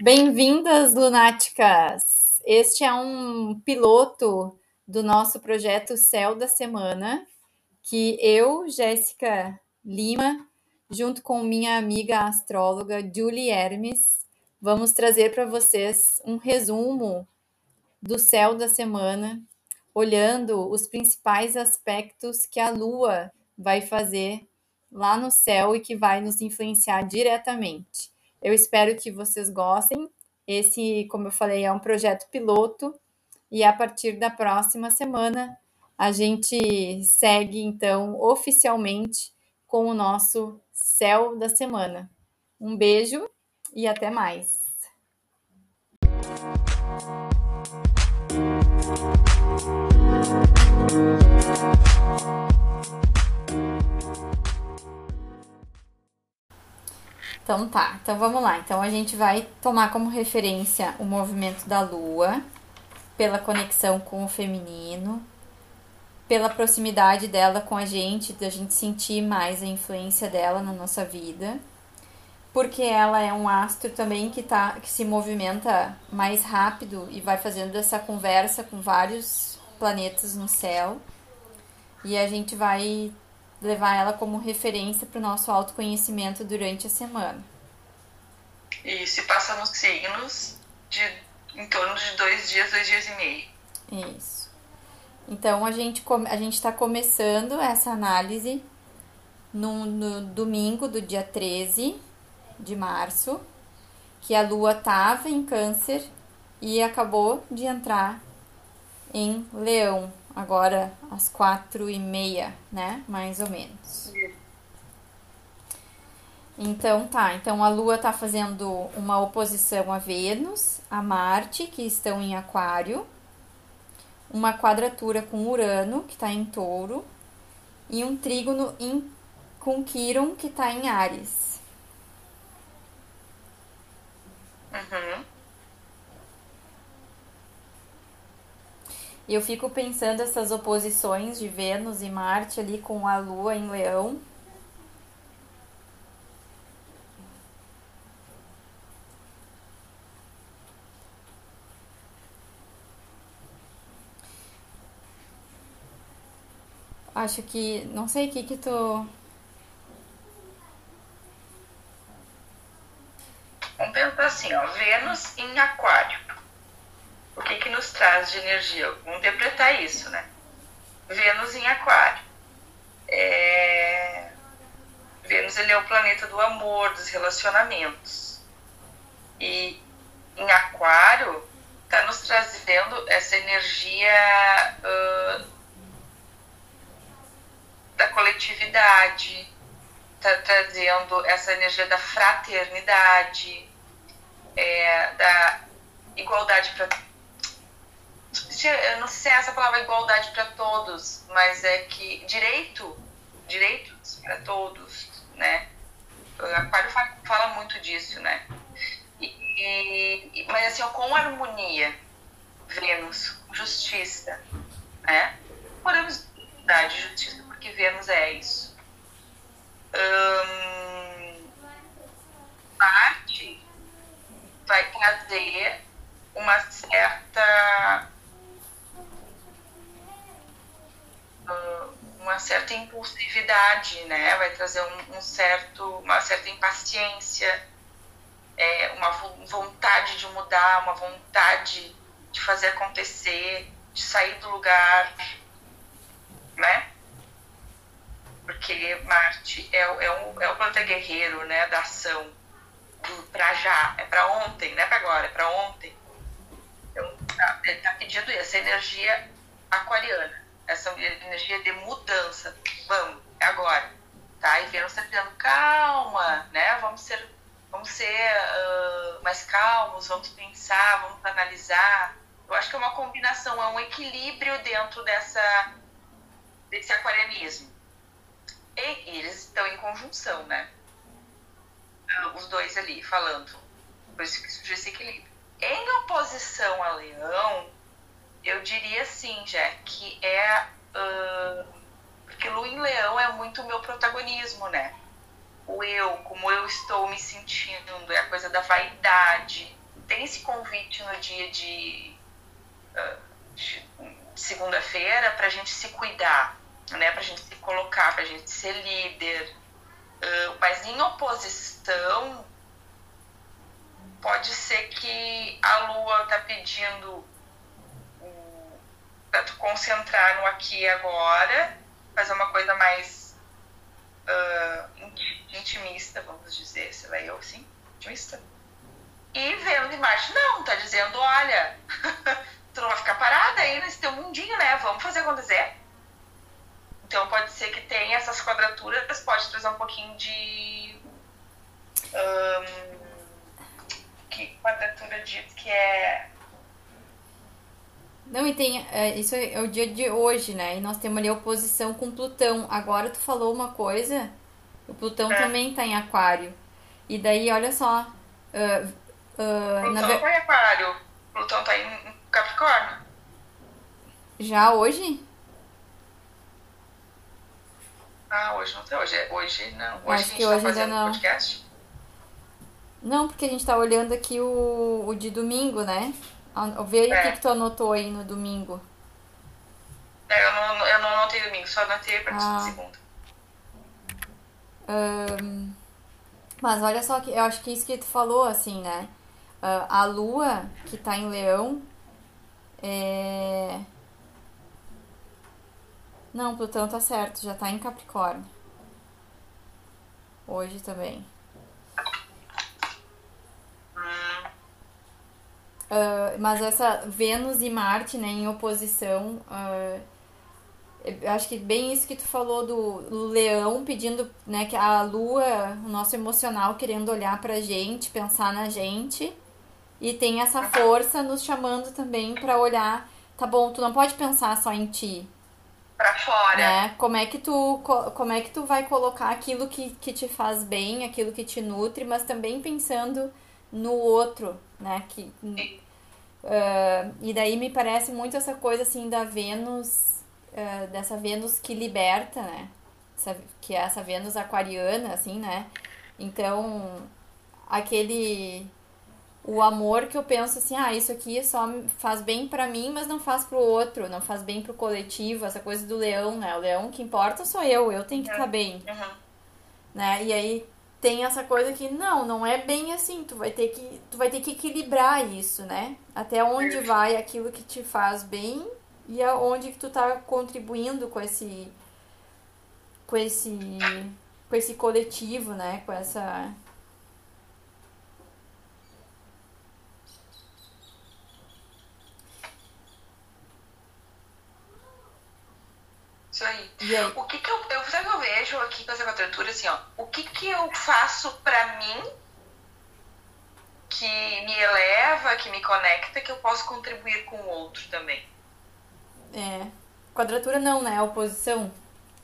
Bem-vindas, lunáticas! Este é um piloto do nosso projeto Céu da Semana, que eu, Jéssica Lima, junto com minha amiga astróloga Julie Hermes, vamos trazer para vocês um resumo do céu da semana, olhando os principais aspectos que a Lua vai fazer lá no céu e que vai nos influenciar diretamente. Eu espero que vocês gostem. Esse, como eu falei, é um projeto piloto e a partir da próxima semana a gente segue então oficialmente com o nosso céu da semana. Um beijo e até mais. Então tá, então vamos lá. Então a gente vai tomar como referência o movimento da Lua, pela conexão com o feminino, pela proximidade dela com a gente, da gente sentir mais a influência dela na nossa vida, porque ela é um astro também que, tá, que se movimenta mais rápido e vai fazendo essa conversa com vários planetas no céu. E a gente vai levar ela como referência para o nosso autoconhecimento durante a semana. E se passa nos signos de em torno de dois dias, dois dias e meio. Isso. Então a gente a gente está começando essa análise no, no domingo do dia 13 de março, que a Lua estava em Câncer e acabou de entrar em Leão agora às quatro e meia, né? Mais ou menos. Então tá, então a Lua tá fazendo uma oposição a Vênus, a Marte, que estão em Aquário, uma quadratura com Urano, que está em Touro, e um trígono em, com Quiron, que está em Ares. Uhum. E eu fico pensando essas oposições de Vênus e Marte ali com a Lua em Leão. Acho que. Não sei o que que tu. Vamos pensar assim, ó. Vênus em Aquário nos traz de energia? Vamos interpretar isso, né? Vênus em Aquário. É... Vênus ele é o planeta do amor, dos relacionamentos. E em Aquário está nos trazendo essa energia uh, da coletividade, está trazendo essa energia da fraternidade, é, da igualdade para eu não sei se é essa palavra igualdade para todos, mas é que direito, direitos para todos, né? Aquário fala, fala muito disso, né? E, e, mas assim, com harmonia, Vênus, justiça, né? Podemos dar justiça, porque Vênus é isso. Hum, Marte vai trazer uma certa uma certa impulsividade, né? Vai trazer um, um certo, uma certa impaciência, é, uma vontade de mudar, uma vontade de fazer acontecer, de sair do lugar, né? Porque Marte é, é, o, é o planeta guerreiro, né? Da ação, do pra já, é para ontem, não é para agora, é para ontem. Então, tá, ele tá pedindo essa energia aquariana essa energia de mudança. Vamos, é agora. Tá? E Vênus está dizendo, calma, né? Vamos ser, vamos ser uh, mais calmos, vamos pensar, vamos analisar. Eu acho que é uma combinação, é um equilíbrio dentro dessa, desse aquarianismo. E, e eles estão em conjunção, né? Os dois ali falando. Por isso que surge esse equilíbrio. Em oposição a Leão, eu diria sim, já que é. Uh, porque Lu em Leão é muito o meu protagonismo, né? O eu, como eu estou me sentindo, é a coisa da vaidade, tem esse convite no dia de, uh, de segunda-feira para a gente se cuidar, né? Para a gente se colocar, para a gente ser líder. Uh, mas em oposição, pode ser que a Lua tá pedindo tu concentrar no aqui e agora, fazer uma coisa mais uh, intimista, vamos dizer, sei lá, eu assim, intimista. E vendo Marte, não, tá dizendo, olha, tu não vai ficar parada aí nesse teu mundinho, né? Vamos fazer acontecer. Então pode ser que tenha essas quadraturas, pode trazer um pouquinho de. Um, que quadratura diz que é. Não, e tem. É, isso é o dia de hoje, né? E nós temos ali a oposição com Plutão. Agora tu falou uma coisa. O Plutão é. também tá em Aquário. E daí, olha só. Uh, uh, Plutão na... tá em Aquário. Plutão tá em Capricórnio. Já hoje? Ah, hoje não tem. Hoje, hoje não. Hoje Acho a gente que tá hoje fazendo não. podcast. Não, porque a gente tá olhando aqui o, o de domingo, né? Vê aí é. o que, que tu anotou aí no domingo. É, eu não, eu não anotei domingo, só anotei a partir ah. de segunda. Um, mas olha só, que eu acho que isso que tu falou, assim, né? Uh, a lua, que tá em leão, é... Não, Plutão tá certo, já tá em Capricórnio. Hoje também. Uh, mas essa Vênus e Marte, né, em oposição, uh, eu acho que bem isso que tu falou do, leão pedindo, né, que a lua, o nosso emocional querendo olhar pra gente, pensar na gente, e tem essa força nos chamando também para olhar, tá bom, tu não pode pensar só em ti. Pra fora. Né? Como é que tu como é que tu vai colocar aquilo que, que te faz bem, aquilo que te nutre, mas também pensando no outro, né? Que, uh, e daí me parece muito essa coisa assim da Vênus, uh, dessa Vênus que liberta, né? Essa, que é essa Vênus aquariana, assim, né? Então, aquele o amor que eu penso assim, ah, isso aqui só faz bem para mim, mas não faz pro outro, não faz bem pro coletivo, essa coisa do leão, né? O leão que importa sou eu, eu tenho que estar tá bem. Uhum. Né? E aí tem essa coisa que não, não é bem assim, tu vai ter que tu vai ter que equilibrar isso, né? Até onde vai aquilo que te faz bem e aonde que tu tá contribuindo com esse com esse com esse coletivo, né? Com essa Isso aí. aí? O que que eu, eu, sabe que eu vejo aqui com essa quadratura, assim, ó, o que que eu faço pra mim que me eleva, que me conecta, que eu posso contribuir com o outro também? É. Quadratura não, né? Oposição.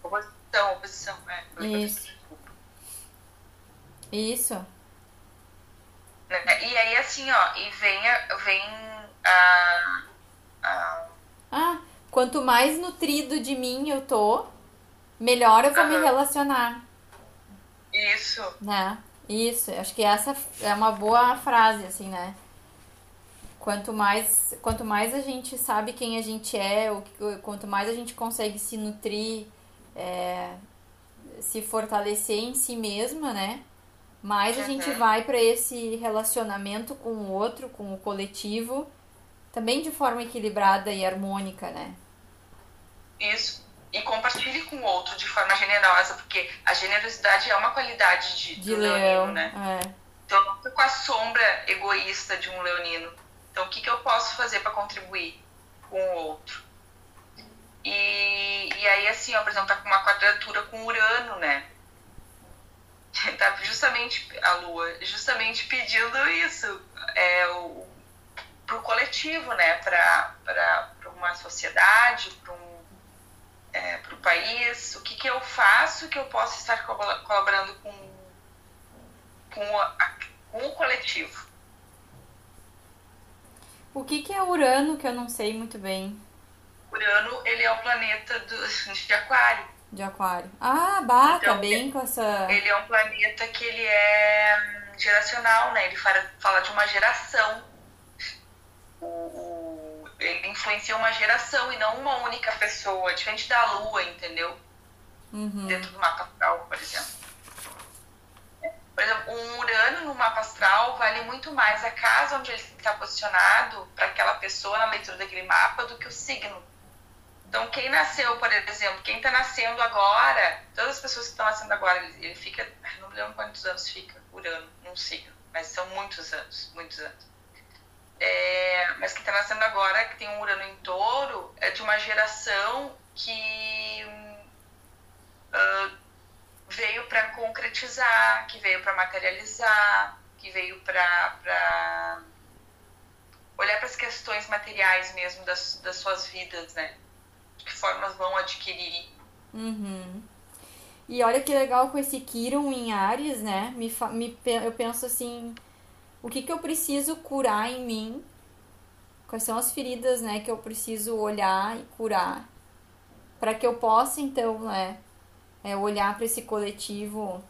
Oposição, oposição, é. Isso. Isso. Né? E aí, assim, ó, e vem, vem a, a... Ah, Quanto mais nutrido de mim eu tô, melhor eu vou uhum. me relacionar. Isso. Né? Isso, acho que essa é uma boa frase, assim, né? Quanto mais, quanto mais a gente sabe quem a gente é, o, quanto mais a gente consegue se nutrir, é, se fortalecer em si mesma, né? Mais a uhum. gente vai para esse relacionamento com o outro, com o coletivo, também de forma equilibrada e harmônica, né? Isso. E compartilhe com o outro de forma generosa, porque a generosidade é uma qualidade de, de leão, leonino, né? É. Então, eu tô com a sombra egoísta de um leonino. Então, o que, que eu posso fazer para contribuir com o outro? E, e aí, assim, ó, por exemplo, tá com uma quadratura com Urano, né? Tá justamente a Lua, justamente pedindo isso, é, o, pro coletivo, né? Para uma sociedade, para um é, para o país? O que, que eu faço que eu posso estar colaborando com, com, a, com o coletivo? O que, que é Urano, que eu não sei muito bem? Urano, ele é o planeta do, de Aquário. De Aquário. Ah, bata então, bem com essa... Ele é um planeta que ele é hum, geracional, né? Ele fala, fala de uma geração. Ele influencia uma geração e não uma única pessoa, diferente da Lua, entendeu? Uhum. Dentro do mapa astral, por exemplo. Por exemplo, um Urano no mapa astral vale muito mais a casa onde ele está posicionado para aquela pessoa na leitura daquele mapa do que o signo. Então, quem nasceu, por exemplo, quem está nascendo agora, todas as pessoas que estão nascendo agora, ele, ele fica, não me lembro quantos anos fica Urano num signo, mas são muitos anos, muitos anos. É, mas que está nascendo agora, que tem um Urano em touro, é de uma geração que uh, veio para concretizar, que veio para materializar, que veio para olhar para as questões materiais mesmo das, das suas vidas, né? De que formas vão adquirir. Uhum. E olha que legal com esse Kiron em Ares, né? Me, me, eu penso assim, o que, que eu preciso curar em mim? Quais são as feridas, né, que eu preciso olhar e curar? Para que eu possa, então, né, é, olhar para esse coletivo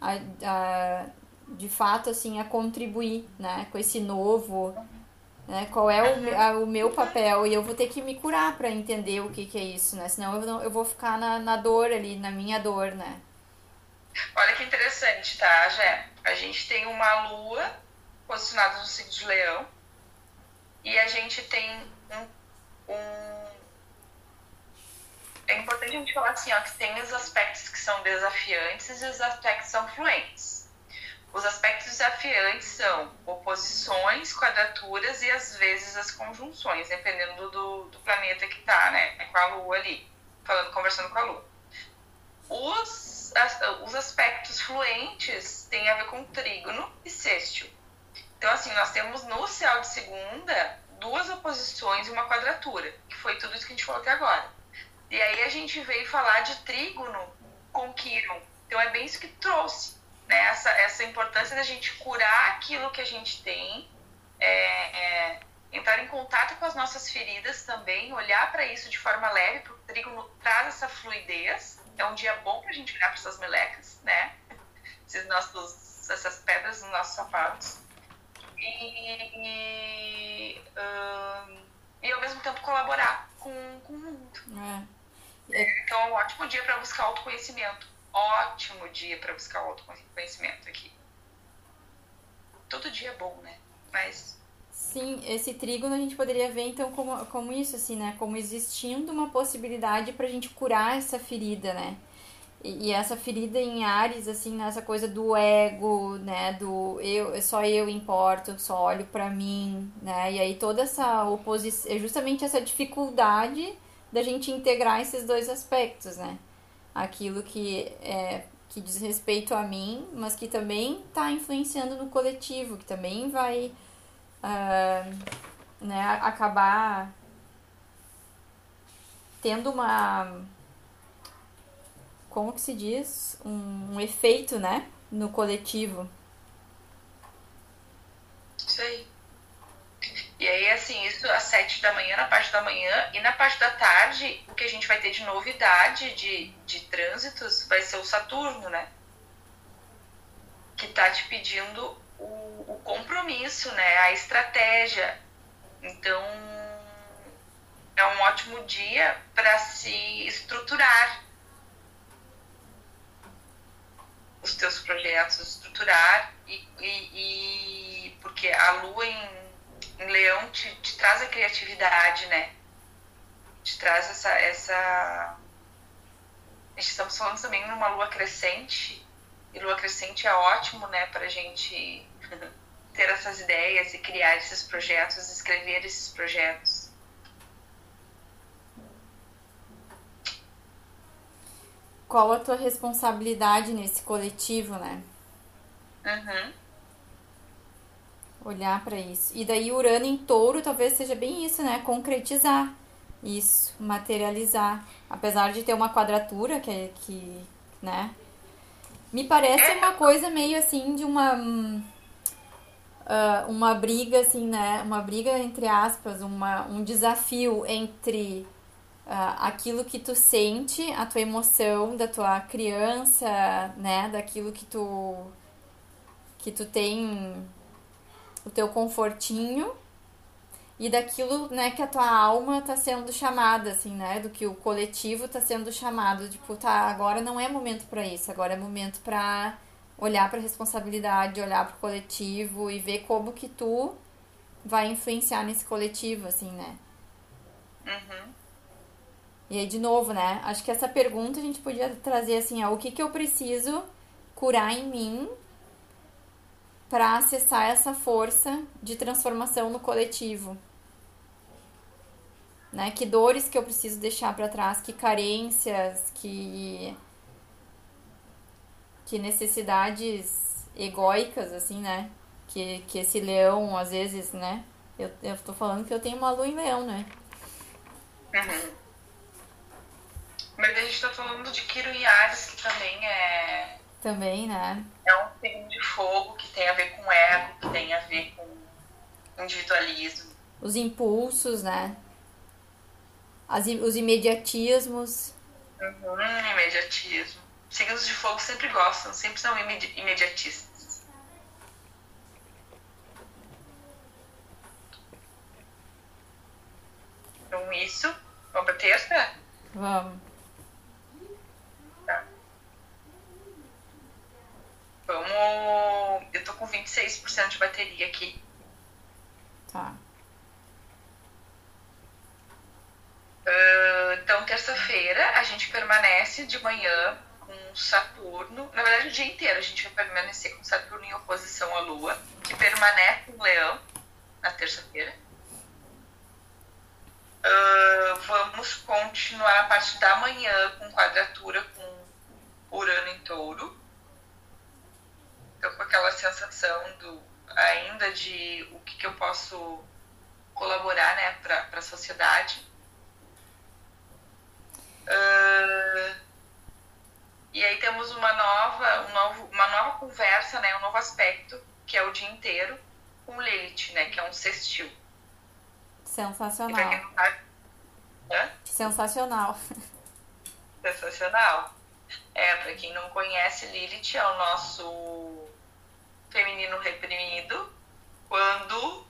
a, a, de fato assim a contribuir né com esse novo né? Qual é o, a, o meu papel? E eu vou ter que me curar para entender o que, que é isso né? Senão eu, não, eu vou ficar na, na dor ali na minha dor né? Olha que interessante tá Jé? A gente tem uma lua posicionada no signo de leão e a gente tem um, um é importante a gente falar assim, ó, que tem os aspectos que são desafiantes e os aspectos são fluentes. Os aspectos desafiantes são oposições, quadraturas e às vezes as conjunções, dependendo do, do planeta que tá, né? Com a Lua ali, falando, conversando com a Lua. Os, as, os aspectos fluentes têm a ver com trígono e sextil. Então, assim, nós temos no céu de segunda duas oposições e uma quadratura, que foi tudo isso que a gente falou até agora. E aí a gente veio falar de trígono com Quiron. Então é bem isso que trouxe, né? Essa, essa importância da gente curar aquilo que a gente tem, é, é, entrar em contato com as nossas feridas também, olhar para isso de forma leve, porque o trígono traz essa fluidez. É um dia bom para a gente olhar para essas melecas, né? Esses nossos, essas pedras nos nossos sapatos. E, e, um, e ao mesmo tempo colaborar com, com o mundo. É. Então é um ótimo dia para buscar autoconhecimento. Ótimo dia para buscar autoconhecimento aqui. Todo dia é bom, né? Mas. Sim, esse trígono a gente poderia ver então como, como isso, assim, né? Como existindo uma possibilidade pra gente curar essa ferida, né? E, essa ferida em Ares, assim, nessa coisa do ego, né? Do eu, só eu importo, só olho pra mim, né? E aí toda essa oposição, é justamente essa dificuldade da gente integrar esses dois aspectos, né? Aquilo que é que diz respeito a mim, mas que também está influenciando no coletivo, que também vai uh, né, acabar tendo uma como que se diz um, um efeito né no coletivo isso aí e aí, assim, isso às sete da manhã, na parte da manhã, e na parte da tarde, o que a gente vai ter de novidade de, de trânsitos vai ser o Saturno, né? Que tá te pedindo o, o compromisso, né? A estratégia. Então, é um ótimo dia para se estruturar os teus projetos, estruturar e, e, e porque a lua em em leão te, te traz a criatividade, né? Te traz essa, essa. Estamos falando também numa lua crescente, e lua crescente é ótimo, né, pra gente ter essas ideias e criar esses projetos, escrever esses projetos. Qual a tua responsabilidade nesse coletivo, né? Uhum olhar para isso. E daí Urano em Touro talvez seja bem isso, né? Concretizar isso, materializar, apesar de ter uma quadratura que é, que, né? Me parece uma coisa meio assim de uma uh, uma briga assim, né? Uma briga entre aspas, uma, um desafio entre uh, aquilo que tu sente, a tua emoção da tua criança, né? Daquilo que tu que tu tem o teu confortinho e daquilo, né, que a tua alma tá sendo chamada, assim, né, do que o coletivo tá sendo chamado, tipo, tá, agora não é momento para isso, agora é momento para olhar para responsabilidade, olhar para o coletivo e ver como que tu vai influenciar nesse coletivo, assim, né? Uhum. E aí, de novo, né? Acho que essa pergunta a gente podia trazer assim, ó, o que que eu preciso curar em mim para acessar essa força de transformação no coletivo? Né? Que dores que eu preciso deixar para trás, que carências, que que necessidades egóicas assim, né? Que que esse leão às vezes, né? Eu, eu tô falando que eu tenho uma lua em leão, né? Uhum. Mas a gente tá falando de Kiro Yares, que também é. Também, né? É um signo de fogo que tem a ver com ego, que tem a ver com individualismo. Os impulsos, né? As, os imediatismos. Uhum, imediatismo. Signos de fogo sempre gostam, sempre são imedi imediatistas. Então, isso. Vamos pra terça? Vamos. Tá. Vamos. Eu tô com 26% de bateria aqui. Tá. Uh, então, terça-feira, a gente permanece de manhã com Saturno. Na verdade, o dia inteiro a gente vai permanecer com Saturno em oposição à Lua, que permanece em Leão na terça-feira. Uh, vamos continuar a parte da manhã com quadratura com Urano em touro. Com aquela sensação do ainda de o que, que eu posso colaborar né, para a sociedade. Uh, e aí temos uma nova, um novo, uma nova conversa, né, um novo aspecto, que é o dia inteiro, com Lilith, né, que é um sextil. Sensacional. Hã? Sensacional. Sensacional. É, para quem não conhece, Lilith é o nosso feminino reprimido quando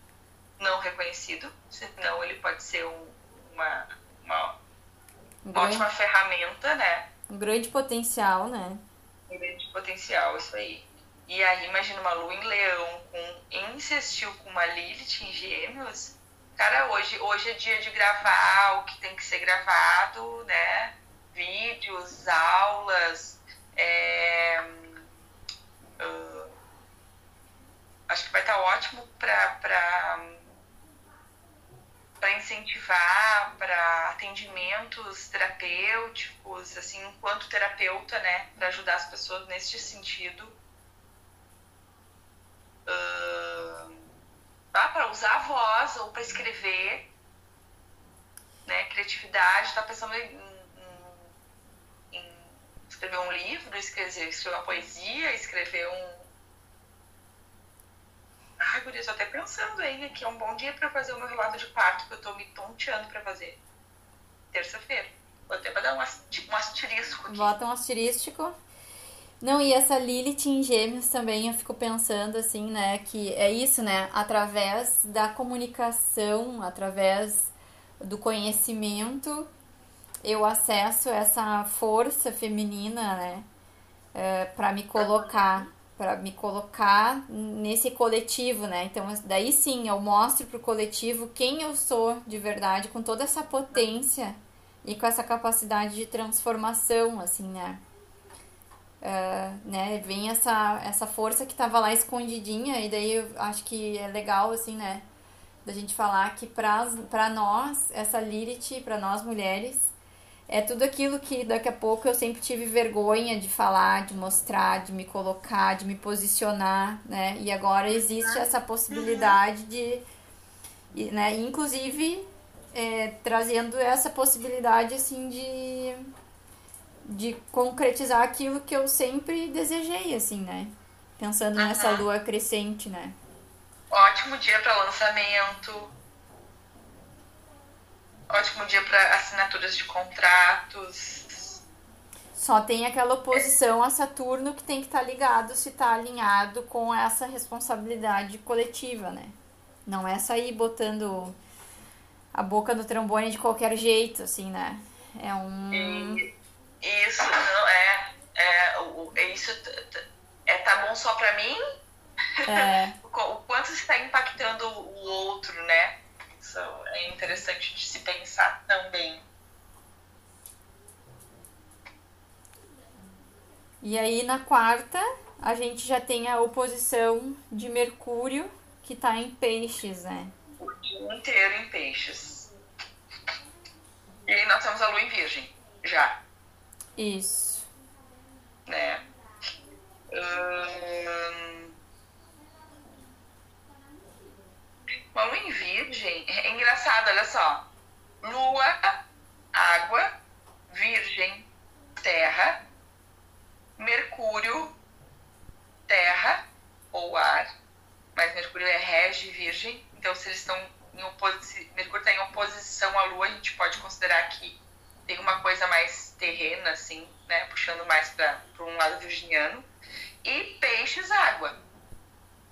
não reconhecido, senão ele pode ser um, uma, uma, uma ótima ferramenta, né? Um grande potencial, né? Um grande potencial, isso aí. E aí, imagina uma lua em leão com incestil com uma Lilith em gêmeos, Cara, hoje, hoje é dia de gravar o que tem que ser gravado, né? Vídeos, aulas. É... Uh, acho que vai estar ótimo para incentivar para atendimentos terapêuticos, assim, enquanto terapeuta, né, para ajudar as pessoas neste sentido. Uh, para usar a voz ou para escrever, né? Criatividade, tá pensando em, em, em, escrever um livro, escrever, escrever uma poesia, escrever um. Ai, por isso, até pensando aí que é um bom dia para fazer o meu relato de parto que eu tô me tonteando para fazer. Terça-feira. Vou até dar um, um asterisco aqui. Bota um asterístico. Não, e essa Lilith em Gêmeos também eu fico pensando assim, né, que é isso, né, através da comunicação, através do conhecimento, eu acesso essa força feminina, né, é, para me colocar, para me colocar nesse coletivo, né? Então, daí sim, eu mostro pro coletivo quem eu sou de verdade, com toda essa potência e com essa capacidade de transformação, assim, né? Uh, né, vem essa, essa força que tava lá escondidinha, e daí eu acho que é legal, assim, né, da gente falar que pra nós, essa Lilith, pra nós mulheres, é tudo aquilo que daqui a pouco eu sempre tive vergonha de falar, de mostrar, de me colocar, de me posicionar, né, e agora existe essa possibilidade de, né, inclusive é, trazendo essa possibilidade, assim, de de concretizar aquilo que eu sempre desejei, assim, né? Pensando uhum. nessa lua crescente, né? Ótimo dia para lançamento. Ótimo dia para assinaturas de contratos. Só tem aquela oposição a Saturno que tem que estar tá ligado se está alinhado com essa responsabilidade coletiva, né? Não é sair botando a boca no trombone de qualquer jeito, assim, né? É um. E, isso, não, é. é, o, é isso é tá bom só pra mim? É. o quanto está impactando o outro, né? Isso é interessante de se pensar também. E aí na quarta a gente já tem a oposição de Mercúrio que está em peixes, né? O dia inteiro em peixes. E aí nós temos a lua em virgem, já. Isso. Né? Hum... Lua em virgem. É engraçado, olha só. Lua, água, virgem, terra, Mercúrio, terra ou ar, mas Mercúrio é rege virgem, então se eles estão em oposição, Mercúrio está em oposição à Lua, a gente pode considerar que tem uma coisa mais terrena, assim, né, puxando mais para um lado virginiano, e peixes, água.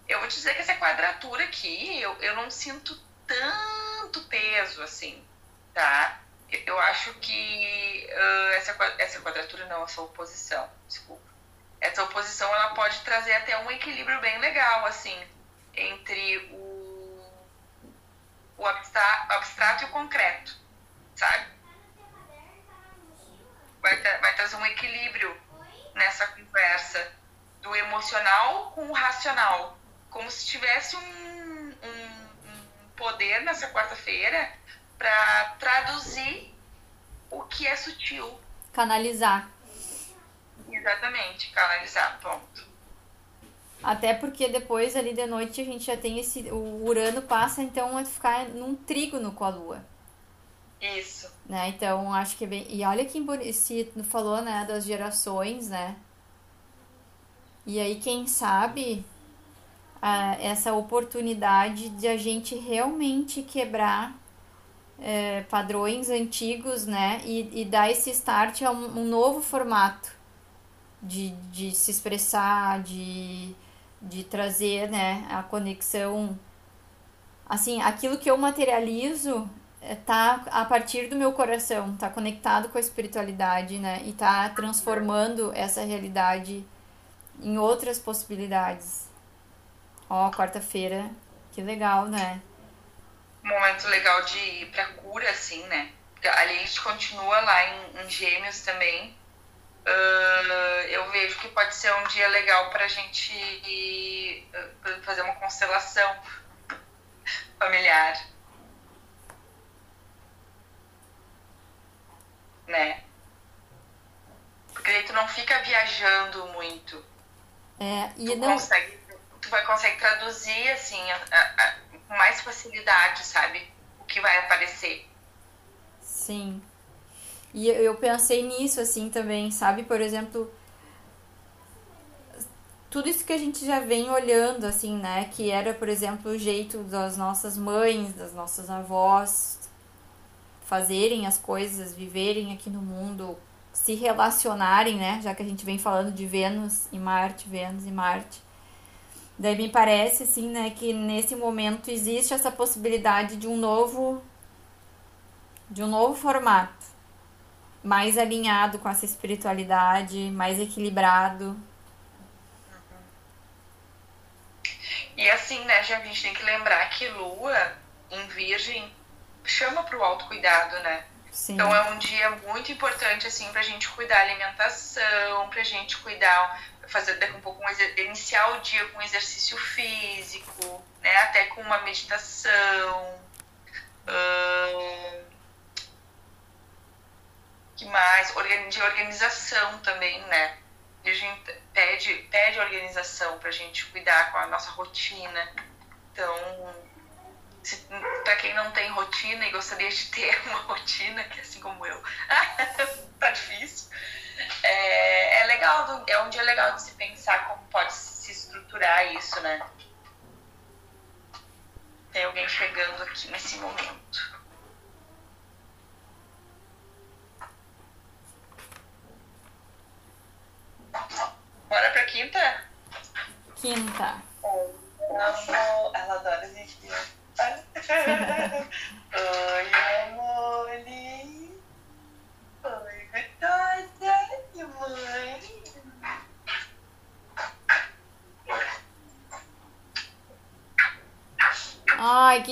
Eu vou te dizer que essa quadratura aqui, eu, eu não sinto tanto peso, assim, tá? Eu acho que uh, essa, essa quadratura, não, essa oposição, desculpa. Essa oposição, ela pode trazer até um equilíbrio bem legal, assim, entre o, o abstrato e o concreto, sabe? Vai, vai trazer um equilíbrio nessa conversa do emocional com o racional, como se tivesse um, um, um poder nessa quarta-feira para traduzir o que é sutil. Canalizar. Exatamente, canalizar, ponto. Até porque depois ali de noite a gente já tem esse. O Urano passa então a ficar num trígono com a Lua. Isso. Né? Então acho que é bem. E olha que se falou, né, das gerações, né? E aí, quem sabe a, essa oportunidade de a gente realmente quebrar é, padrões antigos, né? E, e dar esse start a um, um novo formato de, de se expressar, de de trazer, né, a conexão. Assim, aquilo que eu materializo é, tá a partir do meu coração, tá conectado com a espiritualidade, né, e tá transformando essa realidade em outras possibilidades. Ó, quarta-feira, que legal, né? Momento legal de ir pra cura, assim, né? Ali a gente continua lá em, em Gêmeos também, Uh, eu vejo que pode ser um dia legal para a gente ir, uh, fazer uma constelação familiar. Né? Porque aí tu não fica viajando muito. É, e tu, não... consegue, tu vai conseguir traduzir assim com mais facilidade, sabe? O que vai aparecer. Sim. E eu pensei nisso, assim, também, sabe? Por exemplo, tudo isso que a gente já vem olhando, assim, né? Que era, por exemplo, o jeito das nossas mães, das nossas avós fazerem as coisas, viverem aqui no mundo, se relacionarem, né? Já que a gente vem falando de Vênus e Marte, Vênus e Marte. Daí me parece, assim, né, que nesse momento existe essa possibilidade de um novo de um novo formato mais alinhado com essa espiritualidade, mais equilibrado. E assim, né, já a gente tem que lembrar que Lua em Virgem chama para o autocuidado, né? Sim. Então é um dia muito importante assim para a gente cuidar da alimentação, para a gente cuidar, fazer daqui um pouco um iniciar o dia com exercício físico, né? Até com uma meditação. Hum, que mais? De organização também, né? A gente pede, pede organização para a gente cuidar com a nossa rotina. Então, para quem não tem rotina e gostaria de ter uma rotina, que é assim como eu, tá difícil. É, é legal, é um dia legal de se pensar como pode se estruturar isso, né? Tem alguém chegando aqui nesse momento. Bora pra quinta? Quinta. ela adora a gente.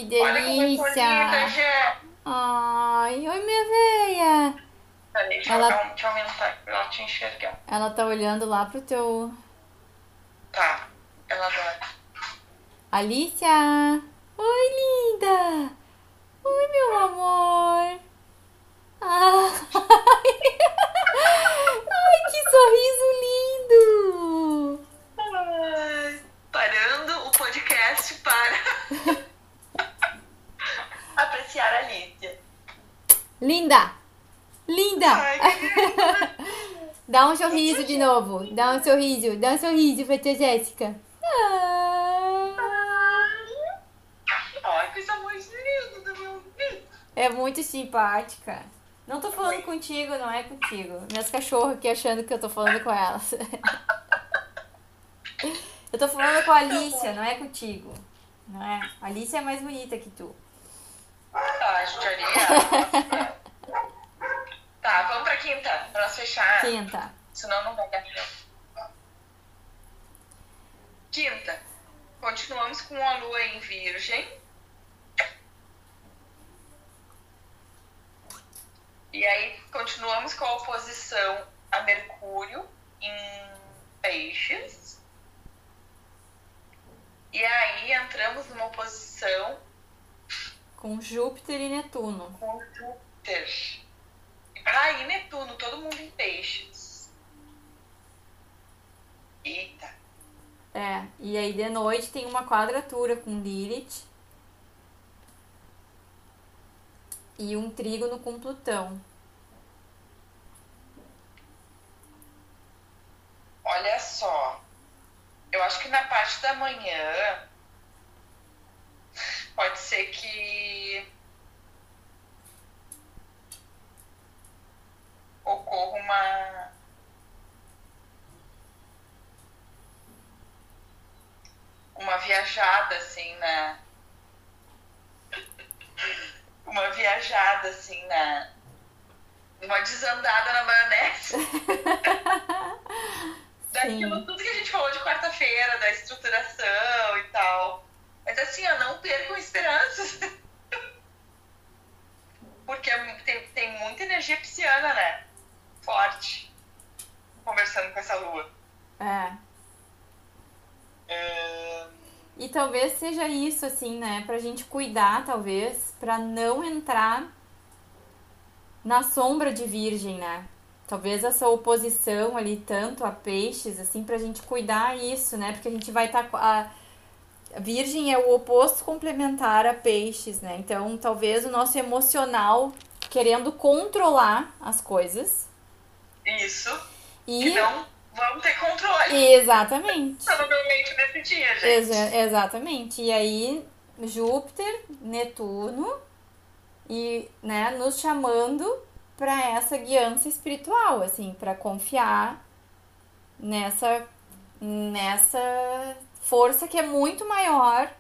Que linda, delícia! Ai, oi, minha veia! Peraí, deixa Ela- um- deixa eu aumentar pra ela te enxergar. Ela tá olhando lá pro teu. Tá, ela adora. Alicia! Oi, linda! Oi, meu amor! Ah. Ai, que sorriso lindo! Ai, Parando o podcast para apreciar a Lídia. Linda! Linda! Ai, que Dá um sorriso de novo. Dá um sorriso. Dá um sorriso pra tia Jéssica. Ah. Ai, coisa mais linda do meu. É muito simpática. Não tô falando contigo, não é contigo. Minhas cachorras aqui achando que eu tô falando com elas. Eu tô falando com a Alicia, não é contigo. Não é? A Alicia é mais bonita que tu. Tá, judiaria. tá, vamos pra quinta, pra nós fechar. Quinta. Senão não vai dar tempo. Quinta. Continuamos com a lua em virgem. E aí continuamos com a oposição a Mercúrio em peixes. E aí entramos numa oposição Com Júpiter e Netuno. com Júpiter. Ah, e Netuno, todo mundo em peixes. Eita. É, e aí de noite tem uma quadratura com Lilith. E um trígono com Plutão. Olha só. Eu acho que na parte da manhã pode ser que ocorra uma uma viajada assim na uma viajada assim na uma desandada na maionese daquilo Sim. tudo que a gente falou de quarta-feira, da estruturação e tal. Mas assim, ó, não percam esperanças. Porque é tem, tem muita energia pisciana, né? Forte. Conversando com essa lua. É. Ahn, E talvez seja isso, assim, né? Pra gente cuidar, talvez, pra não entrar na sombra de virgem, né? Talvez essa oposição ali tanto a peixes, assim, pra gente cuidar isso, né? Porque a gente vai estar. a a virgem é o oposto complementar a peixes, né? Então, talvez o nosso emocional querendo controlar as coisas. Isso. E. Então, vamos ter controle. Exatamente. Provavelmente nesse dia, gente. Exa- exatamente. E aí, Júpiter, Netuno, e, né, nos chamando para essa guiança espiritual, assim, para confiar nessa, nessa força que é muito maior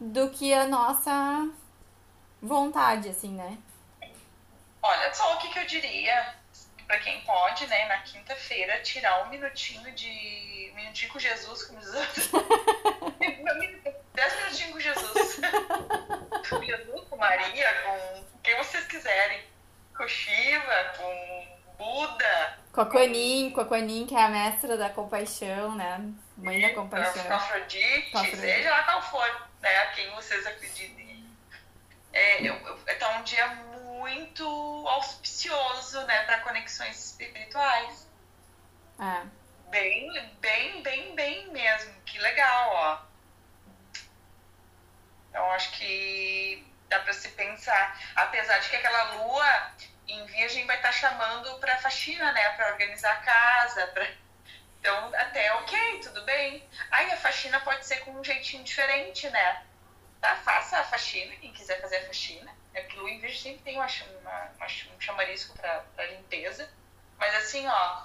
do que a nossa vontade, assim, né? Olha só o que, que eu diria para quem pode, né, na quinta-feira, tirar um minutinho de. um minutinho com Jesus, como diz. Dez minutinhos com Jesus. com Jesus, com Maria, com quem vocês quiserem. Com Shiva, com Buda, Com a Quanin, com a Quanin, que é a mestra da compaixão, né? Mãe da com compaixão. Afrodite, Com Afrodite. seja lá qual for, né, a quem vocês acreditem. É, eu, eu, tá um dia muito auspicioso, né, para conexões espirituais. É. Bem, bem, bem, bem mesmo. Que legal, ó. Então acho que dá para se pensar, apesar de que aquela lua em virgem vai estar chamando para faxina, né, para organizar a casa, pra... então até ok, tudo bem. Aí a faxina pode ser com um jeitinho diferente, né? Tá, faça a faxina, quem quiser fazer a faxina. É que em virgem sempre tem uma, uma, uma, um chamarisco para limpeza. Mas assim, ó,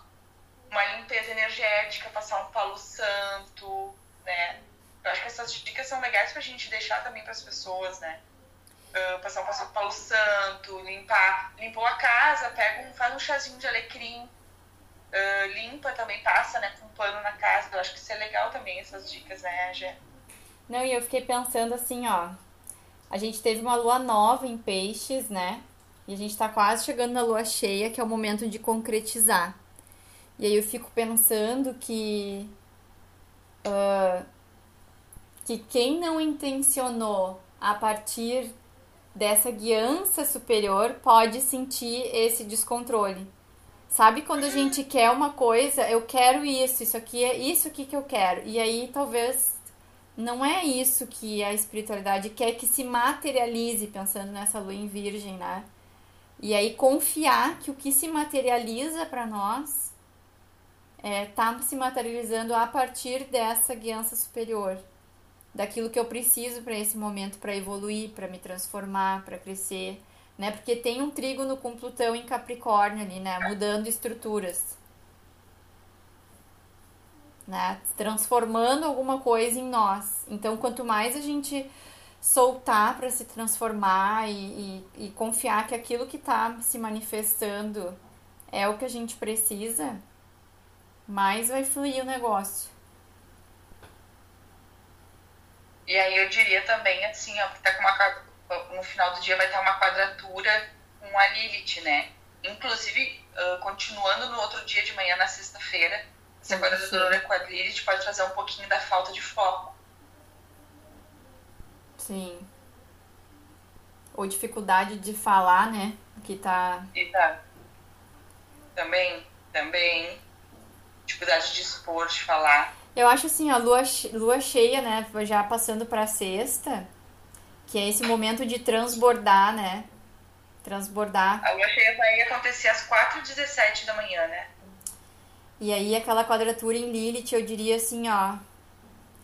uma limpeza energética, passar um palo santo, né? Eu acho que essas dicas são legais pra gente deixar também pras pessoas, né? Ah, passar um palo santo, limpar. Limpou a casa, pega um, faz um chazinho de alecrim. ah, limpa também, passa, né, com um pano na casa. Eu acho que isso é legal também, essas dicas, né, Gé? Não, e eu fiquei pensando assim, ó. A gente teve uma lua nova em peixes, né? E a gente tá quase chegando na lua cheia, que é o momento de concretizar. E aí eu fico pensando que. Uh, que quem não intencionou a partir dessa guiança superior pode sentir esse descontrole. Sabe quando a gente quer uma coisa, eu quero isso, isso aqui é isso aqui que eu quero. E aí talvez não é isso que a espiritualidade quer que se materialize, pensando nessa lua em virgem, né? E aí confiar que o que se materializa para nós é, tá se materializando a partir dessa guiança superior daquilo que eu preciso para esse momento para evoluir, para me transformar, para crescer, né? Porque tem um trígono com Plutão em Capricórnio ali, né? Mudando estruturas. Né? Transformando alguma coisa em nós. Então, quanto mais a gente soltar para se transformar e, e, e, confiar que aquilo que está se manifestando é o que a gente precisa, mais vai fluir o negócio. E aí eu diria também, assim, ó, tá com uma, no final do dia vai estar uma quadratura com a Lilith, né? Inclusive, uh, continuando no outro dia de manhã, na sexta-feira, essa quadratura com a Lilith pode trazer um pouquinho da falta de foco. Sim. Ou dificuldade de falar, né? Que tá. Exato. Também, também. Dificuldade de expor, de falar. Eu acho assim, a lua, lua cheia, né? Já passando pra sexta, que é esse momento de transbordar, né? Transbordar. A lua cheia vai acontecer às 4h17 da manhã, né? E aí aquela quadratura em Lilith, eu diria assim, ó.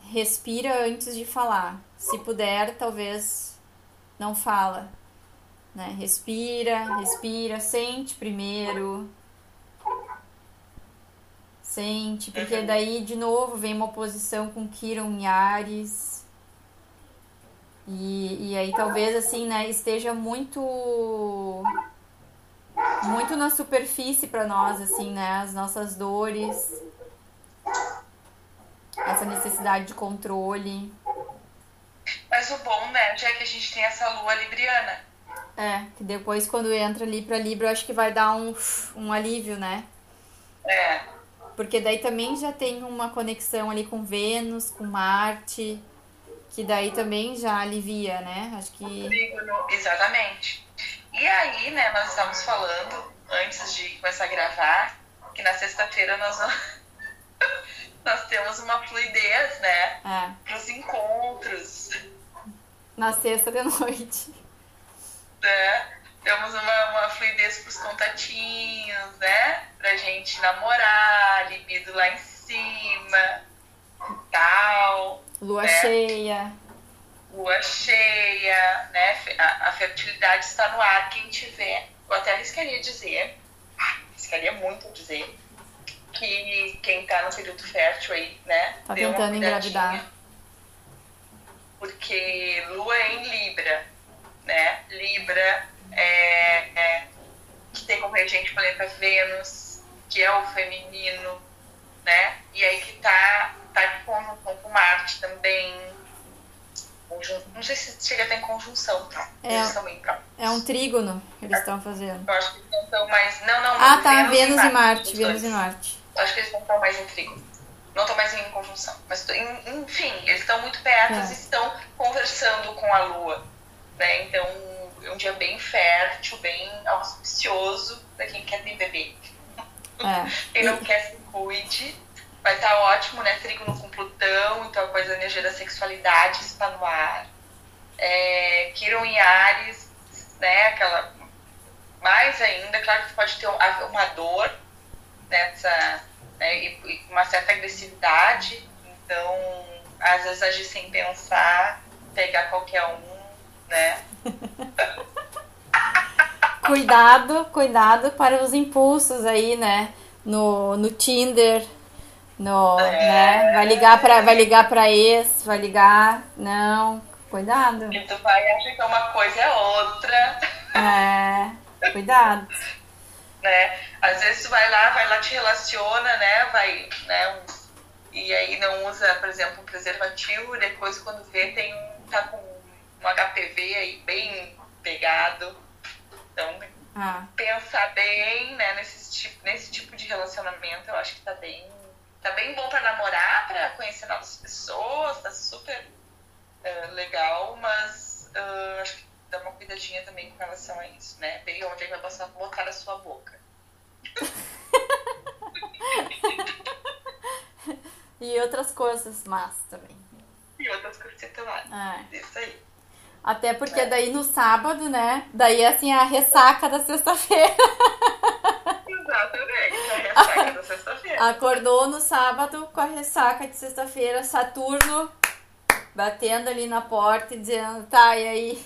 Respira antes de falar. Se puder, talvez não fala. Né? Respira, respira, sente primeiro sente, porque uhum. daí de novo vem uma oposição com Kiron e Ares. E, e aí talvez assim, né, esteja muito muito na superfície para nós assim, né, as nossas dores, essa necessidade de controle. Mas o bom, né, já é que a gente tem essa lua libriana. É, que depois quando entra ali para Libra, eu acho que vai dar um, um alívio, né? É. Porque daí também já tem uma conexão ali com Vênus, com Marte, que daí também já alivia, né? Acho que. Exatamente. E aí, né, nós estamos falando, antes de começar a gravar, que na sexta-feira nós nós temos uma fluidez, né? É. Para os encontros. Na sexta de noite. É temos uma, uma fluidez pros contatinhos, né? Pra gente namorar, libido lá em cima, tal. Lua né? cheia. Lua cheia, né? A, a, fertilidade está no ar, quem tiver. Eu até arriscaria dizer, arriscaria muito dizer, que quem tá no período fértil aí, né? Tá tentando engravidar. Porque Lua é em Libra, né? Libra é, é, que tem como regente o planeta Vênus, que é o feminino, né? E aí que tá, tá conjunção com Marte também. Não sei se chega até em conjunção, tá? É, É um trígono que eles estão fazendo. Eu acho que eles estão mais. Não, não. Ah, tá. Vênus, Vênus e Marte. Marte Vênus e Marte. Eu acho que eles estão mais em trígono. Não estão mais em conjunção. Mas, enfim, eles estão muito perto é. e estão conversando com a Lua. Né? Então, é um dia bem fértil, bem auspicioso para quem quer ter bebê. É. quem não quer se cuide. Vai estar tá ótimo, né? Trígono com Plutão, então a coisa, energia da sexualidade está no ar. É, Kiron e Ares, né? Aquela. Mais ainda, claro que pode ter uma dor nessa. Né, e uma certa agressividade. Então, às vezes agir sem pensar, pegar qualquer um, né? cuidado, cuidado para os impulsos aí, né? No, no Tinder, no, é. né? Vai ligar para vai ligar para ex, vai ligar, não, cuidado. E tu vai achar que uma coisa é outra. É, cuidado. né? Às vezes tu vai lá, vai lá te relaciona, né? Vai, né? E aí não usa, por exemplo, um preservativo, depois quando vê tem um tá com um HPV aí bem pegado. Então, Ah, pensar bem, né, nesse tipo, nesse tipo de relacionamento, eu acho que tá bem, tá bem bom pra namorar, pra conhecer novas pessoas, tá super eh, legal, mas eh, acho que dá uma cuidadinha também com relação a isso, né? Bem onde ele vai botar, botar na sua boca. e outras coisas más também. E outras coisas lá. É. Isso aí. Até porque daí no sábado, né? Daí assim a ressaca da sexta-feira. Exatamente, a ressaca da sexta-feira. Acordou no sábado com a ressaca de sexta-feira, Saturno batendo ali na porta e dizendo, tá, e aí?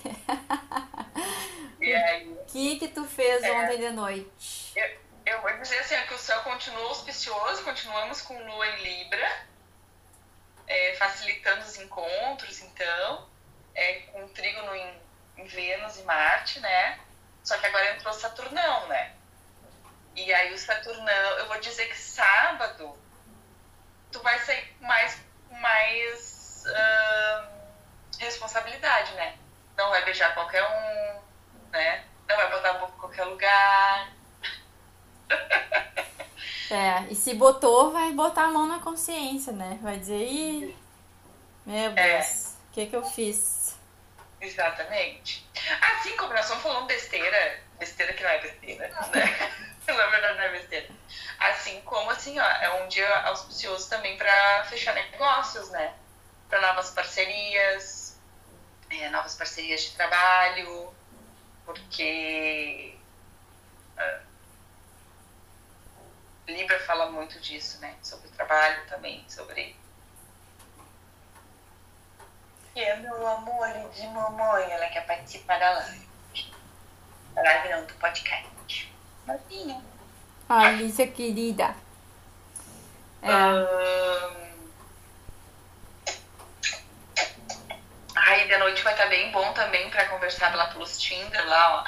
E aí, O que que tu fez É. ontem de noite? eu, eu vou dizer assim, ó, que o céu continua auspicioso, continuamos com lua em Libra, é, facilitando os encontros, então, é, com trígono em, em Vênus e Marte, né? Só que agora entrou Saturnão, né? E aí o Saturnão, eu vou dizer que sábado tu vai sair com mais, mais ahn, responsabilidade, né? Não vai beijar qualquer um, né? Não vai botar a boca em qualquer lugar. É, e se botou, vai botar a mão na consciência, né? Vai dizer, ih, meu É. Deus, o que que eu fiz? Exatamente. Assim como nós estamos falando besteira, besteira que não é besteira, né? Na verdade não é besteira. Assim como assim, ó, é um dia auspicioso também para fechar negócios, né? Para novas parcerias, é, novas parcerias de trabalho, porque ah, Libra fala muito disso, né? Sobre trabalho também, sobre é meu amor de mamãe, ela quer participar da live. Da live não, do podcast. Novinha. Alicia querida. É. Aí de noite vai estar bem bom também pra conversar lá pelos Tinder, lá, ó.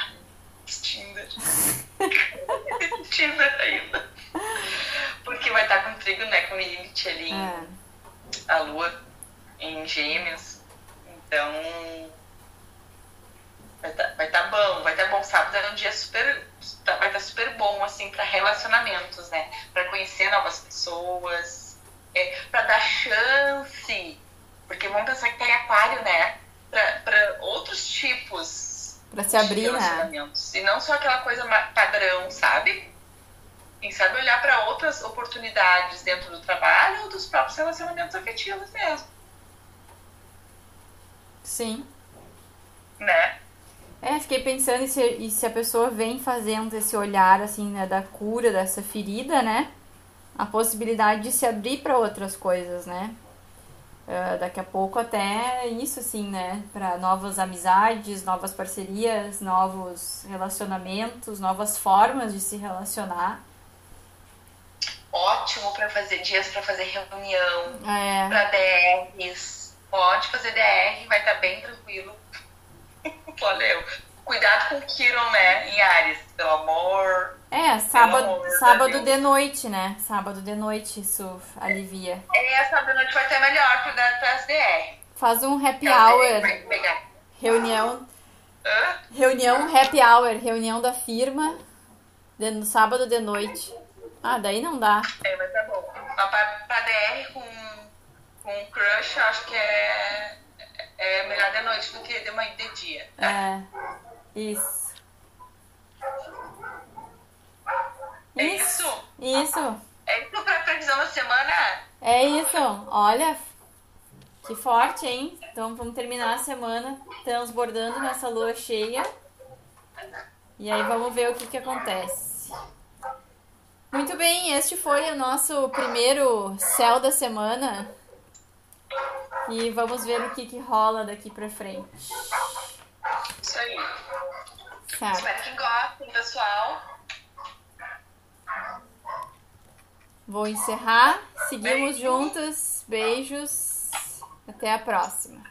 Os Tinder. Tinder ainda. Porque vai estar com trigo, né? Com Lilith ali, é. a lua em gêmeos. Então. Vai estar vai tá bom, vai estar bom. Sábado é um dia super. tá- Vai estar super bom, assim, para relacionamentos, né? Para conhecer novas pessoas, é, para dar chance. Porque vamos pensar que tá em aquário, né? Para outros tipos Pra se abrir, de né? relacionamentos. E não só aquela coisa padrão, sabe? Quem sabe olhar para outras oportunidades dentro do trabalho ou dos próprios relacionamentos afetivos mesmo, Sim. né? É, fiquei pensando e se, se a pessoa vem fazendo esse olhar, assim, né, da cura dessa ferida, né? A possibilidade de se abrir para outras coisas, né? Ah, daqui a pouco até isso, assim, né? Para novas amizades, novas parcerias, novos relacionamentos, novas formas de se relacionar. Ótimo para fazer dias para fazer reunião, É, para DRs. Pode fazer DR, vai estar bem tranquilo. Valeu. Cuidado com o Kiron, né? Em Ares, pelo amor. é sábado, amor de sábado de noite, né? Sábado de noite isso alivia. Essa da noite vai ter melhor para as DR. Faz um happy Pra hour, reunião Hã? Reunião happy hour, reunião da firma de- no sábado de noite. Ah, daí não dá. É, vai tá bom. Mas pra, pra DR com, com crush, acho que é, é melhor de noite do que de manhã de dia. tá? É. Isso. É isso? Isso. É isso pra previsão da semana? É isso. Olha, que forte, hein? Então vamos terminar a semana transbordando nessa lua cheia. E aí vamos ver o que, que acontece. Muito bem, este foi o nosso primeiro céu da semana. E vamos ver o que, que rola daqui pra frente. Isso aí. Certo. Espero que gostem, pessoal. Vou encerrar. Seguimos Beijo. juntas. Beijos. Até a próxima.